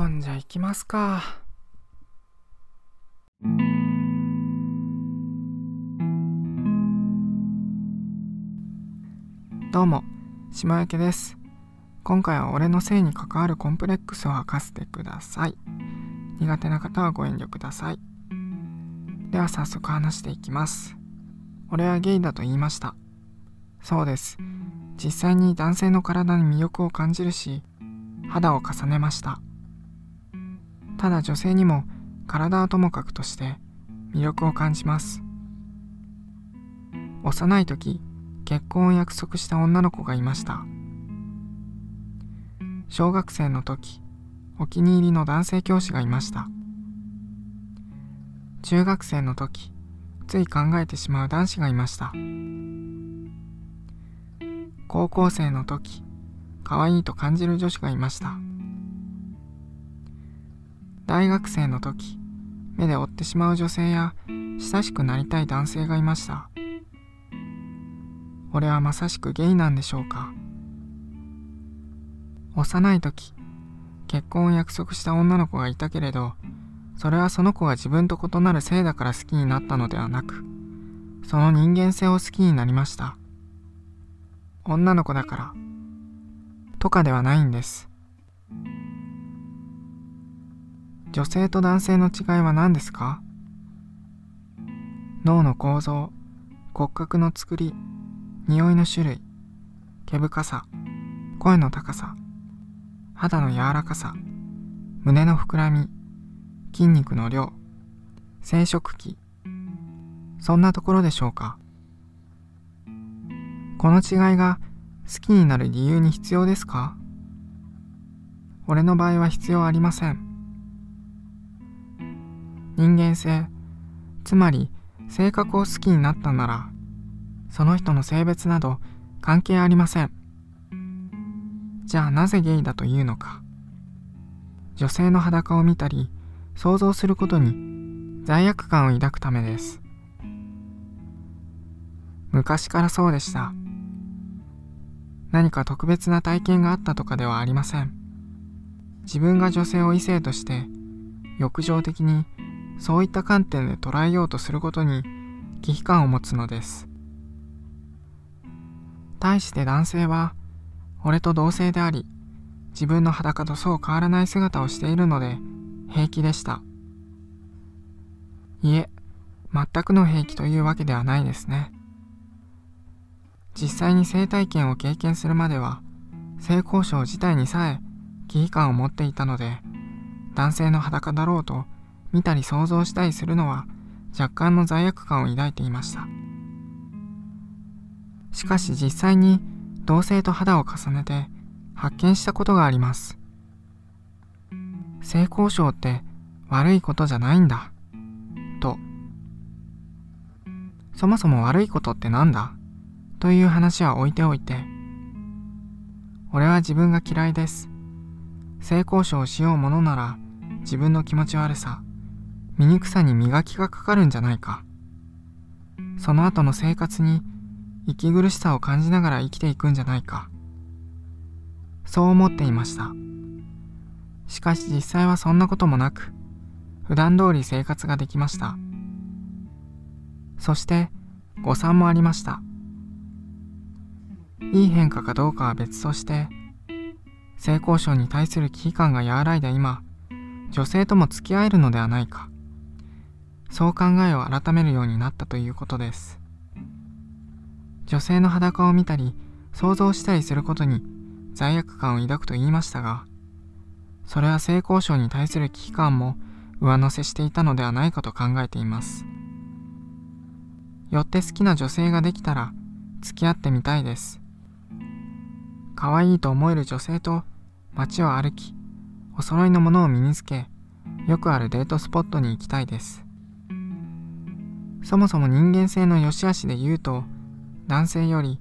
ほんじゃ行きますか。どうも、島焼です。今回は俺の性に関わるコンプレックスを吐かせてください。苦手な方はご遠慮ください。では早速話していきます。俺はゲイだと言いました。そうです。実際に男性の体に魅力を感じるし、肌を重ねました。ただ女性にも体はともかくとして魅力を感じます。幼い時結婚を約束した女の子がいました。小学生の時お気に入りの男性教師がいました。中学生の時つい考えてしまう男子がいました。高校生の時可愛いと感じる女子がいました。大学生の時目で追ってしまう女性や親しくなりたい男性がいました。俺はまさしくゲイなんでしょうか。幼い時結婚を約束した女の子がいたけれどそれはその子が自分と異なる性だから好きになったのではなくその人間性を好きになりました。女の子だからとかではないんです。女性と男性の違いは何ですか？脳の構造骨格の作り匂いの種類毛深さ声の高さ肌の柔らかさ胸の膨らみ筋肉の量生殖器そんなところでしょうか？この違いが好きになる理由に必要ですか？俺の場合は必要ありません。人間性。つまり性格を好きになったならその人の性別など関係ありません。じゃあなぜゲイだというのか。女性の裸を見たり想像することに罪悪感を抱くためです。昔からそうでした。何か特別な体験があったとかではありません。自分が女性を異性として欲情的にそういった観点で捉えようとすることに危機感を持つのです。対して男性は俺と同性であり自分の裸とそう変わらない姿をしているので平気でした。いえ全くの平気というわけではないですね。実際に性体験を経験するまでは性交渉自体にさえ危機感を持っていたので男性の裸だろうと見たり想像したりするのは若干の罪悪感を抱いていました。しかし実際に同性と肌を重ねて発見したことがあります。性交渉って悪いことじゃないんだ。と。そもそも悪いことってなんだ？という話は置いておいて俺は自分が嫌いです。性交渉をしようものなら自分の気持ち悪さ。醜さに磨きがかかるんじゃないか。その後の生活に息苦しさを感じながら生きていくんじゃないか。そう思っていました。しかし実際はそんなこともなく普段通り生活ができました。そして誤算もありました。いい変化かどうかは別として性交渉に対する危機感が和らいだ今女性とも付き合えるのではないか。そう考えを改めるようになったということです。女性の裸を見たり想像したりすることに罪悪感を抱くと言いましたがそれは性交渉に対する危機感も上乗せしていたのではないかと考えています。よって好きな女性ができたら付き合ってみたいです。可愛いと思える女性と街を歩きお揃いのものを身につけよくあるデートスポットに行きたいです。そもそも人間性の良し悪しで言うと男性より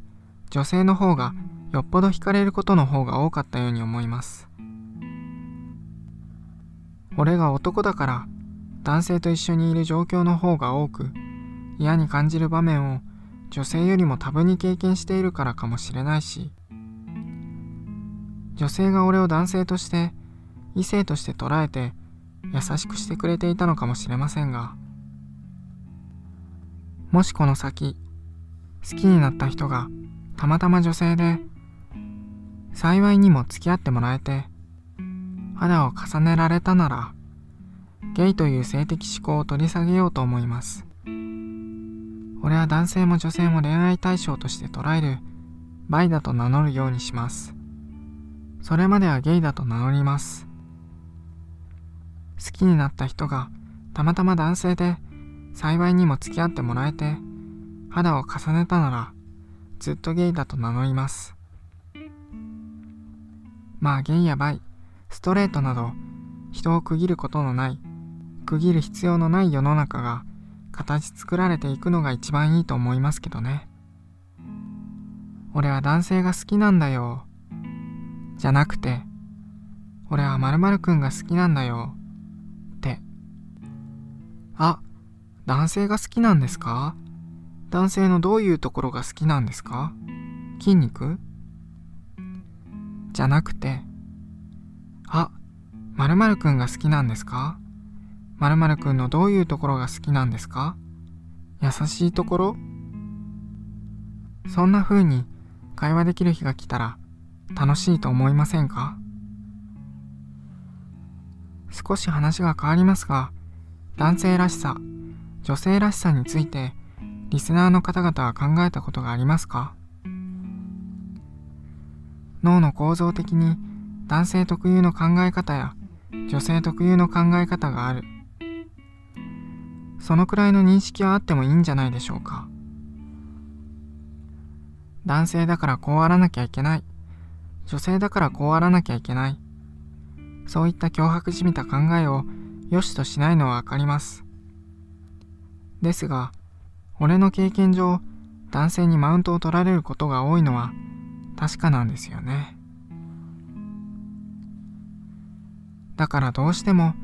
女性の方がよっぽど惹かれることの方が多かったように思います。俺が男だから男性と一緒にいる状況の方が多く嫌に感じる場面を女性よりも多分に経験しているからかもしれないし女性が俺を男性として異性として捉えて優しくしてくれていたのかもしれませんがもしこの先好きになった人がたまたま女性で幸いにも付き合ってもらえて肌を重ねられたならゲイという性的思考を取り下げようと思います。俺は男性も女性も恋愛対象として捉えるバイだと名乗るようにします。それまではゲイだと名乗ります。好きになった人がたまたま男性で幸いにも付き合ってもらえて肌を重ねたならずっとゲイだと名乗ります。まあゲイやバイストレートなど人を区切ることのない区切る必要のない世の中が形作られていくのが一番いいと思いますけどね。俺は男性が好きなんだよ。じゃなくて俺は〇〇くんが好きなんだよ。って。あ男性が好きなんですか？男性のどういうところが好きなんですか？筋肉？じゃなくて。あ、〇〇くんが好きなんですか？〇〇くんのどういうところが好きなんですか？優しいところ？そんな風に会話できる日が来たら楽しいと思いませんか？少し話が変わりますが男性らしさ女性らしさについてリスナーの方々は考えたことがありますか？脳の構造的に男性特有の考え方や女性特有の考え方がある。そのくらいの認識はあってもいいんじゃないでしょうか。男性だからこうあらなきゃいけない。女性だからこうあらなきゃいけない。そういった脅迫じみた考えを良しとしないのはわかります。ですが俺の経験上男性にマウントを取られることが多いのは確かなんですよね。だからどうしても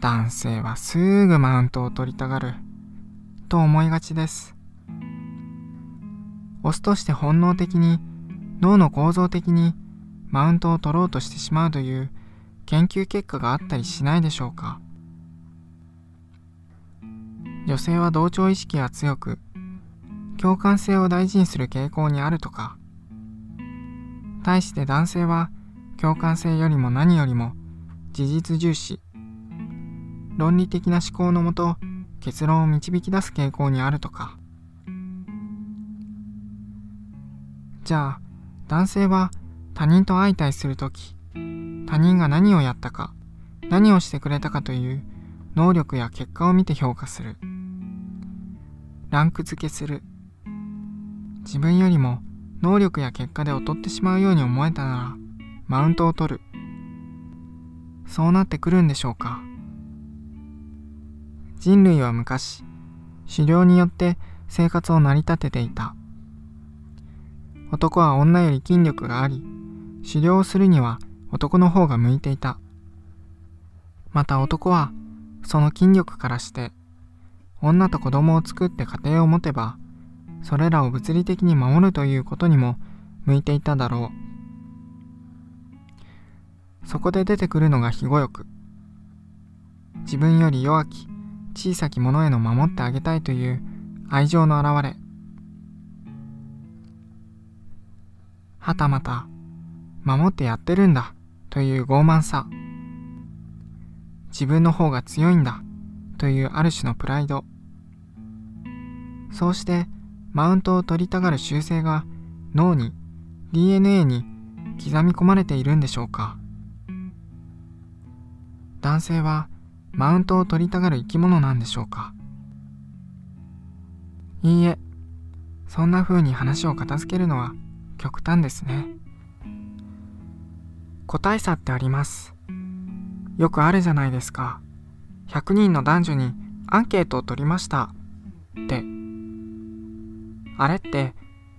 男性はすぐマウントを取りたがると思いがちです。オスとして本能的に脳の構造的にマウントを取ろうとしてしまうという研究結果があったりしないでしょうか女性は同調意識が強く共感性を大事にする傾向にあるとか。対して男性は共感性よりも何よりも事実重視。論理的な思考のもと結論を導き出す傾向にあるとか。じゃあ男性は他人と相対する時他人が何をやったか何をしてくれたかという能力や結果を見て評価する。ランク付けする。自分よりも能力や結果で劣ってしまうように思えたならマウントを取る。そうなってくるんでしょうか。人類は昔狩猟によって生活を成り立てていた。男は女より筋力があり狩猟をするには男の方が向いていた。また男はその筋力からして女と子供を作って家庭を持てばそれらを物理的に守るということにも向いていただろう。そこで出てくるのが庇護欲自分より弱き小さき者への守ってあげたいという愛情の表れ。はたまた守ってやってるんだという傲慢さ。自分の方が強いんだというある種のプライド。そうしてマウントを取りたがる習性が脳に DNA に刻み込まれているんでしょうか。男性はマウントを取りたがる生き物なんでしょうか。いいえそんな風に話を片付けるのは極端ですね。個体差ってあります。よくあるじゃないですか。100人の男女にアンケートを取りました。ってあれって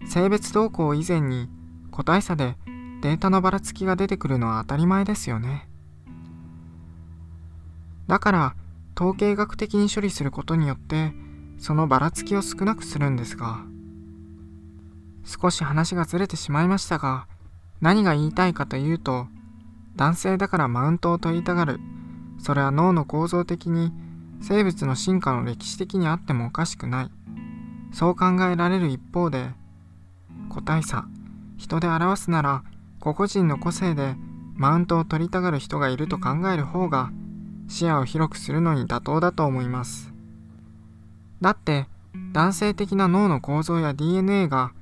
性別動向以前に個体差でデータのばらつきが出てくるのは当たり前ですよね。だから統計学的に処理することによってそのばらつきを少なくするんですが少し話がずれてしまいましたが何が言いたいかというと男性だからマウントを取りたがる。それは脳の構造的に生物の進化の歴史的にあってもおかしくない。そう考えられる一方で個体差人で表すなら個々人の個性でマウントを取りたがる人がいると考える方が視野を広くするのに妥当だと思います。だって男性的な脳の構造や DNA が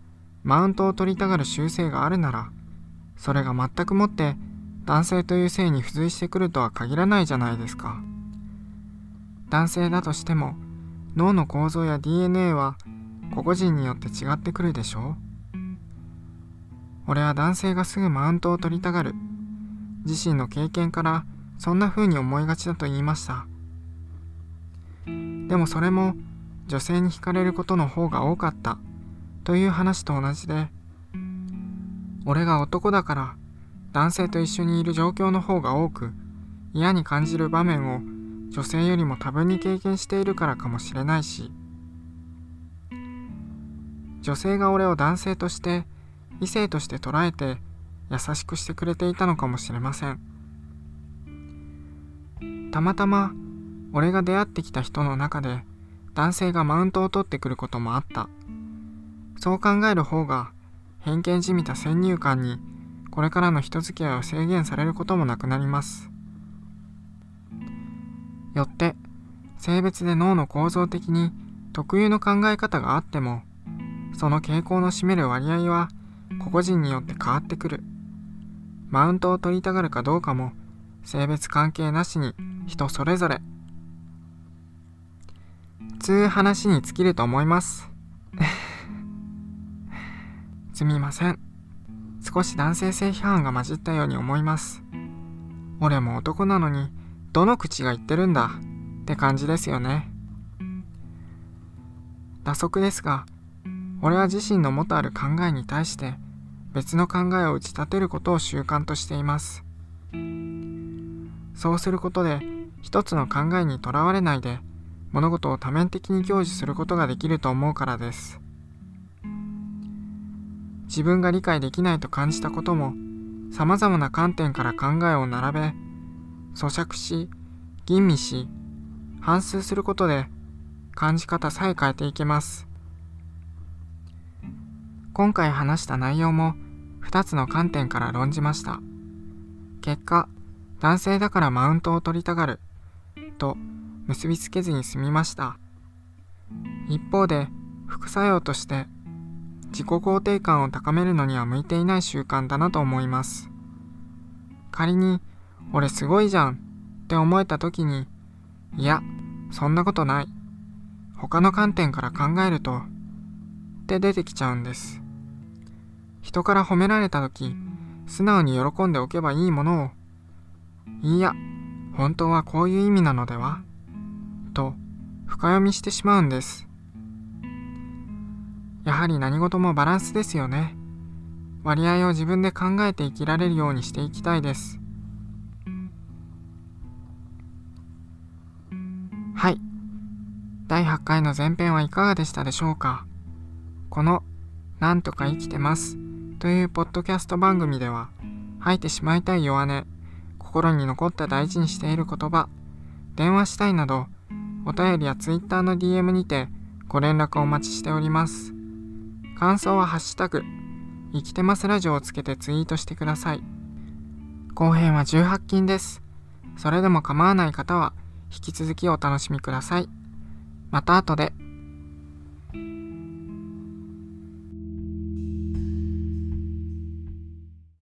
マウントを取りたがる習性があるならそれが全くもって男性という性に付随してくるとは限らないじゃないですか。男性だとしても脳の構造や DNA は個々人によって違ってくるでしょ俺は男性がすぐマウントを取りたがる。自身の経験からそんな風に思いがちだと言いました。でもそれも女性に惹かれることの方が多かった。という話と同じで俺が男だから男性と一緒にいる状況の方が多く嫌に感じる場面を女性よりも多分に経験しているからかもしれないし女性が俺を男性として異性として捉えて優しくしてくれていたのかもしれません。たまたま俺が出会ってきた人の中で男性がマウントを取ってくることもあった。そう考える方が偏見じみた先入観にこれからの人付き合いを制限されることもなくなります。よって性別で脳の構造的に特有の考え方があってもその傾向の占める割合は個々人によって変わってくる。マウントを取りたがるかどうかも性別関係なしに人それぞれ。つう話に尽きると思います。すみません。少し男性性批判が混じったように思います。俺も男なのにどの口が言ってるんだって感じですよね。打足ですが俺は自身の元ある考えに対して別の考えを打ち立てることを習慣としています。そうすることで一つの考えにとらわれないで物事を多面的に享受することができると思うからです。自分が理解できないと感じたこともさまざまな観点から考えを並べ咀嚼し吟味し反芻することで感じ方さえ変えていけます。今回話した内容も2つの観点から論じました。結果、男性だからマウントを取りたがると結びつけずに済みました。一方で、副作用として自己肯定感を高めるのには向いていない習慣だなと思います。仮に、俺すごいじゃんって思えた時に、いや、そんなことない。他の観点から考えると、って出てきちゃうんです。人から褒められた時素直に喜んでおけばいいものをいや本当はこういう意味なのではと深読みしてしまうんです。やはり何事もバランスですよね。割合を自分で考えて生きられるようにしていきたいです。はい。第8回の前編はいかがでしたでしょうか。この「なんとか生きてます」というポッドキャスト番組では吐いてしまいたい弱音心に残った大事にしている言葉電話したいなどお便りや Twitter の DM にてご連絡をお待ちしております。感想はハッシュタグ生きてますラジオをつけてツイートしてください。後編は18禁です。それでも構わない方は引き続きお楽しみください。また後で。